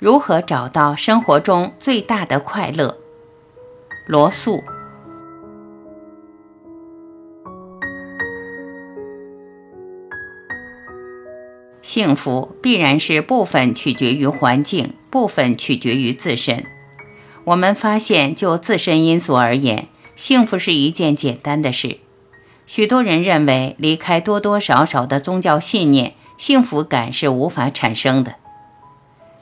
如何找到生活中最大的快乐？罗素。幸福必然是部分取决于环境，部分取决于自身。我们发现，就自身因素而言，幸福是一件简单的事。许多人认为，离开多多少少的宗教信念，幸福感是无法产生的。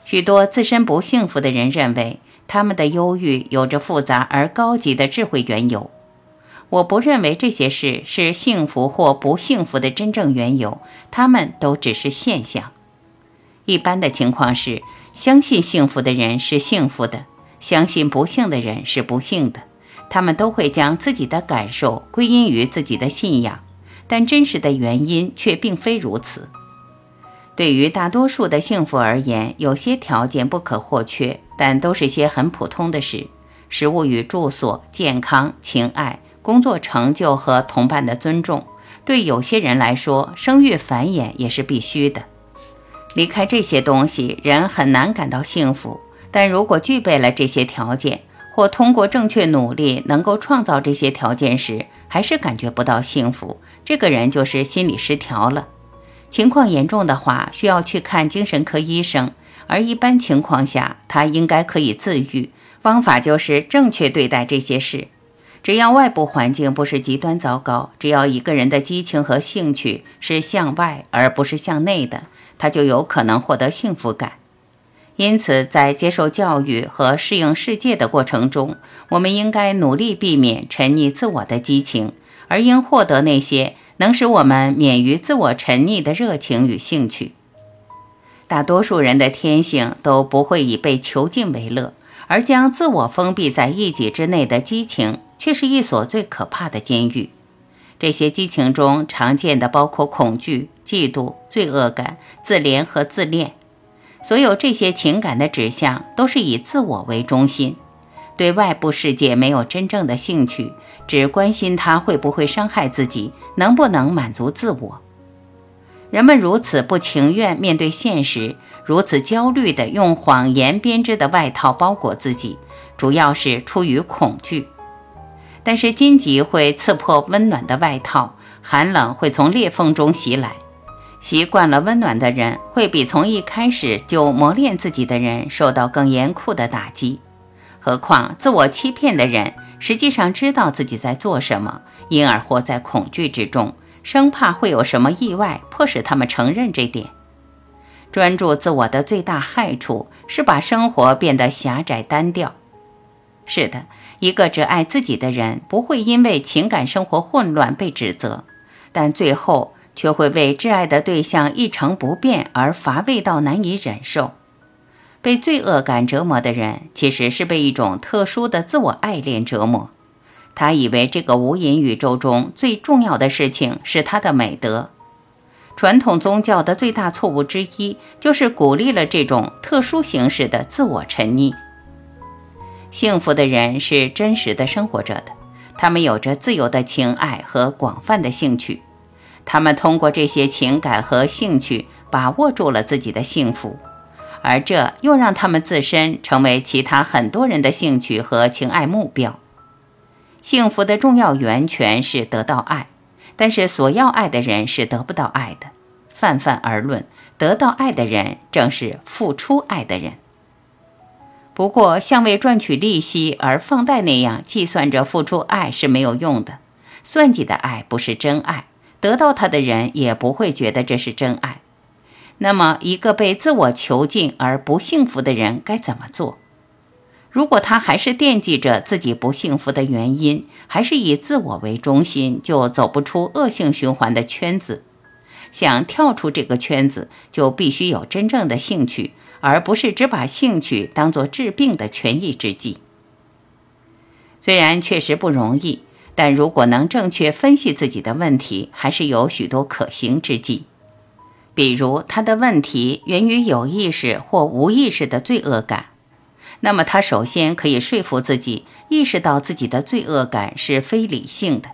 许多自身不幸福的人认为，他们的忧郁有着复杂而高级的智慧缘由。我不认为这些事是幸福或不幸福的真正缘由，它们都只是现象。一般的情况是，相信幸福的人是幸福的，相信不幸的人是不幸的。他们都会将自己的感受归因于自己的信仰，但真实的原因却并非如此。对于大多数的幸福而言，有些条件不可或缺，但都是些很普通的事：食物与住所、健康、情爱、工作成就和同伴的尊重。对有些人来说，生育繁衍也是必须的。离开这些东西，人很难感到幸福。但如果具备了这些条件，或通过正确努力能够创造这些条件时，还是感觉不到幸福，这个人就是心理失调了。情况严重的话，需要去看精神科医生。而一般情况下，他应该可以自愈。方法就是正确对待这些事。只要外部环境不是极端糟糕，只要一个人的激情和兴趣是向外而不是向内的，他就有可能获得幸福感。因此，在接受教育和适应世界的过程中，我们应该努力避免沉溺自我的激情，而应获得那些。能使我们免于自我沉溺的热情与兴趣。大多数人的天性都不会以被囚禁为乐，而将自我封闭在一己之内的激情，却是一所最可怕的监狱。这些激情中常见的包括恐惧、嫉妒、罪恶感、自怜和自恋。所有这些情感的指向都是以自我为中心。对外部世界没有真正的兴趣，只关心他会不会伤害自己，能不能满足自我。人们如此不情愿面对现实，如此焦虑地用谎言编织的外套包裹自己，主要是出于恐惧。但是荆棘会刺破温暖的外套，寒冷会从裂缝中袭来。习惯了温暖的人，会比从一开始就磨练自己的人受到更严酷的打击。何况，自我欺骗的人实际上知道自己在做什么，因而活在恐惧之中，生怕会有什么意外迫使他们承认这点。专注自我的最大害处是把生活变得狭窄单调。是的，一个只爱自己的人不会因为情感生活混乱被指责，但最后却会为挚爱的对象一成不变而乏味到难以忍受。被罪恶感折磨的人，其实是被一种特殊的自我爱恋折磨。他以为这个无垠宇宙中最重要的事情是他的美德。传统宗教的最大错误之一，就是鼓励了这种特殊形式的自我沉溺。幸福的人是真实的生活着的，他们有着自由的情爱和广泛的兴趣，他们通过这些情感和兴趣，把握住了自己的幸福。而这又让他们自身成为其他很多人的兴趣和情爱目标。幸福的重要源泉是得到爱，但是所要爱的人是得不到爱的。泛泛而论，得到爱的人正是付出爱的人。不过，像为赚取利息而放贷那样计算着付出爱是没有用的。算计的爱不是真爱，得到它的人也不会觉得这是真爱。那么，一个被自我囚禁而不幸福的人该怎么做？如果他还是惦记着自己不幸福的原因，还是以自我为中心，就走不出恶性循环的圈子。想跳出这个圈子，就必须有真正的兴趣，而不是只把兴趣当作治病的权宜之计。虽然确实不容易，但如果能正确分析自己的问题，还是有许多可行之计。比如他的问题源于有意识或无意识的罪恶感，那么他首先可以说服自己意识到自己的罪恶感是非理性的，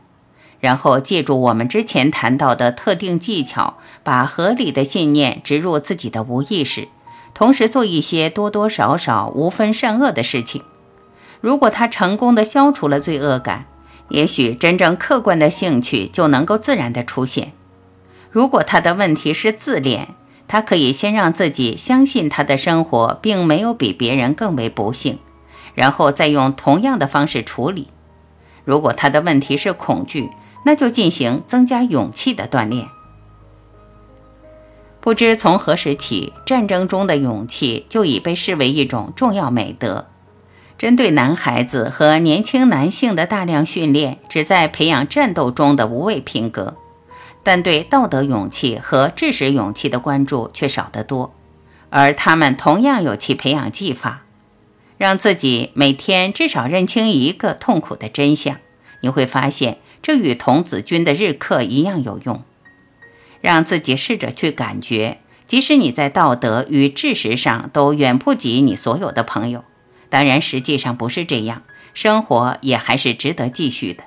然后借助我们之前谈到的特定技巧，把合理的信念植入自己的无意识，同时做一些多多少少无分善恶的事情。如果他成功的消除了罪恶感，也许真正客观的兴趣就能够自然的出现。如果他的问题是自恋，他可以先让自己相信他的生活并没有比别人更为不幸，然后再用同样的方式处理。如果他的问题是恐惧，那就进行增加勇气的锻炼。不知从何时起，战争中的勇气就已被视为一种重要美德。针对男孩子和年轻男性的大量训练，旨在培养战斗中的无畏品格，但对道德勇气和知识勇气的关注却少得多。而他们同样有其培养技法，让自己每天至少认清一个痛苦的真相。你会发现，这与童子军的日课一样有用。让自己试着去感觉，即使你在道德与知识上都远不及你所有的朋友。当然，实际上不是这样，生活也还是值得继续的。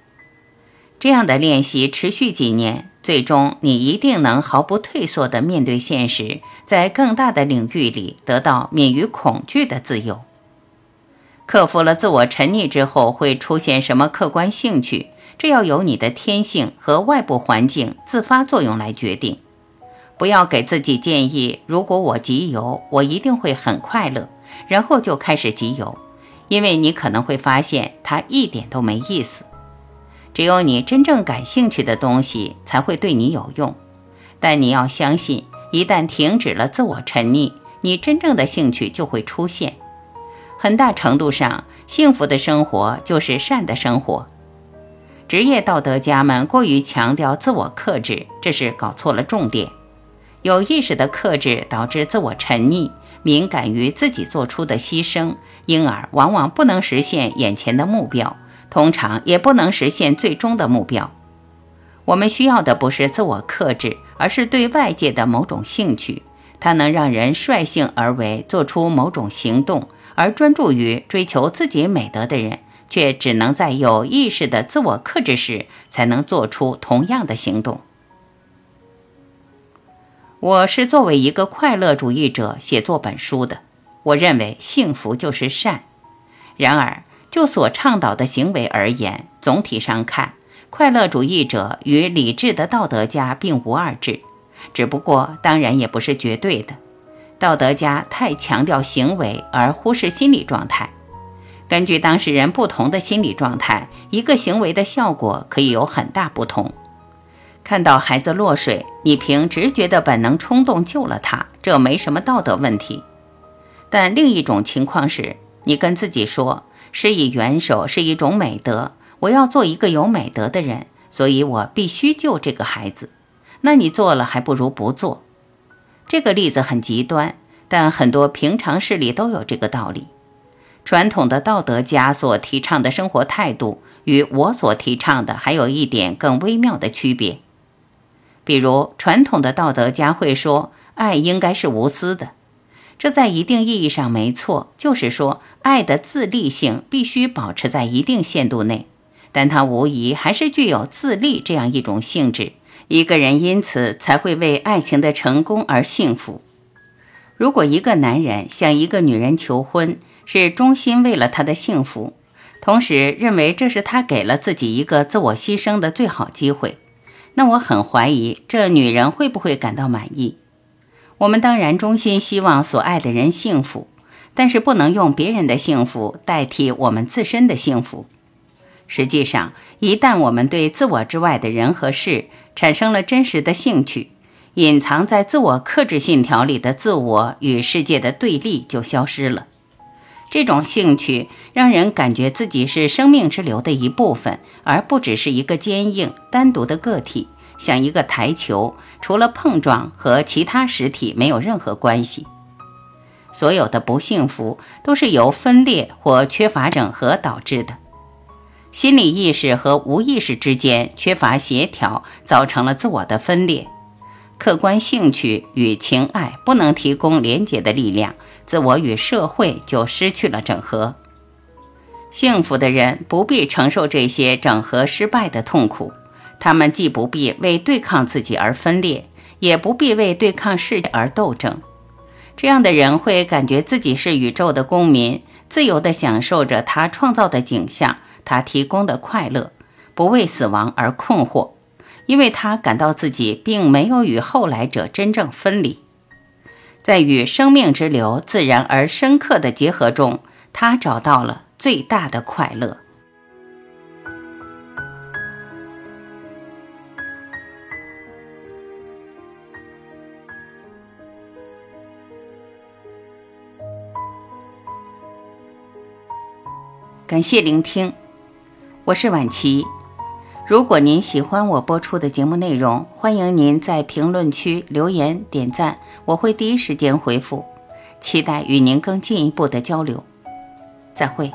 这样的练习持续几年，最终你一定能毫不退缩地面对现实，在更大的领域里得到免于恐惧的自由。克服了自我沉溺之后，会出现什么客观兴趣？这要由你的天性和外部环境自发作用来决定。不要给自己建议：如果我集邮，我一定会很快乐。然后就开始集邮，因为你可能会发现它一点都没意思。只有你真正感兴趣的东西才会对你有用。但你要相信，一旦停止了自我沉溺，你真正的兴趣就会出现。很大程度上，幸福的生活就是善的生活。职业道德家们过于强调自我克制，这是搞错了重点。有意识的克制导致自我沉溺。敏感于自己做出的牺牲，因而往往不能实现眼前的目标，通常也不能实现最终的目标。我们需要的不是自我克制，而是对外界的某种兴趣，它能让人率性而为，做出某种行动。而专注于追求自己美德的人，却只能在有意识的自我克制时，才能做出同样的行动。我是作为一个快乐主义者写作本书的。我认为幸福就是善。然而，就所倡导的行为而言，总体上看，快乐主义者与理智的道德家并无二致。只不过，当然也不是绝对的。道德家太强调行为，而忽视心理状态。根据当事人不同的心理状态，一个行为的效果可以有很大不同。看到孩子落水，你凭直觉的本能冲动救了他，这没什么道德问题。但另一种情况是，你跟自己说，施以援手是一种美德，我要做一个有美德的人，所以我必须救这个孩子。那你做了还不如不做。这个例子很极端，但很多平常事里都有这个道理。传统的道德家所提倡的生活态度，与我所提倡的还有一点更微妙的区别。比如，传统的道德家会说，爱应该是无私的，这在一定意义上没错，就是说，爱的自立性必须保持在一定限度内，但它无疑还是具有自立这样一种性质。一个人因此才会为爱情的成功而幸福。如果一个男人向一个女人求婚，是衷心为了她的幸福，同时认为这是他给了自己一个自我牺牲的最好机会。那我很怀疑这女人会不会感到满意。我们当然衷心希望所爱的人幸福，但是不能用别人的幸福代替我们自身的幸福。实际上，一旦我们对自我之外的人和事产生了真实的兴趣，隐藏在自我克制信条里的自我与世界的对立就消失了。这种兴趣让人感觉自己是生命之流的一部分，而不只是一个坚硬单独的个体，像一个台球，除了碰撞和其他实体没有任何关系。所有的不幸福都是由分裂或缺乏整合导致的，心理意识和无意识之间缺乏协调，造成了自我的分裂。客观兴趣与情爱不能提供连结的力量。自我与社会就失去了整合。幸福的人不必承受这些整合失败的痛苦，他们既不必为对抗自己而分裂，也不必为对抗世界而斗争。这样的人会感觉自己是宇宙的公民，自由地享受着他创造的景象，他提供的快乐，不为死亡而困惑，因为他感到自己并没有与后来者真正分离。在与生命之流自然而深刻的结合中，他找到了最大的快乐。感谢聆听，我是婉琪。如果您喜欢我播出的节目内容，欢迎您在评论区留言点赞，我会第一时间回复。期待与您更进一步的交流。再会。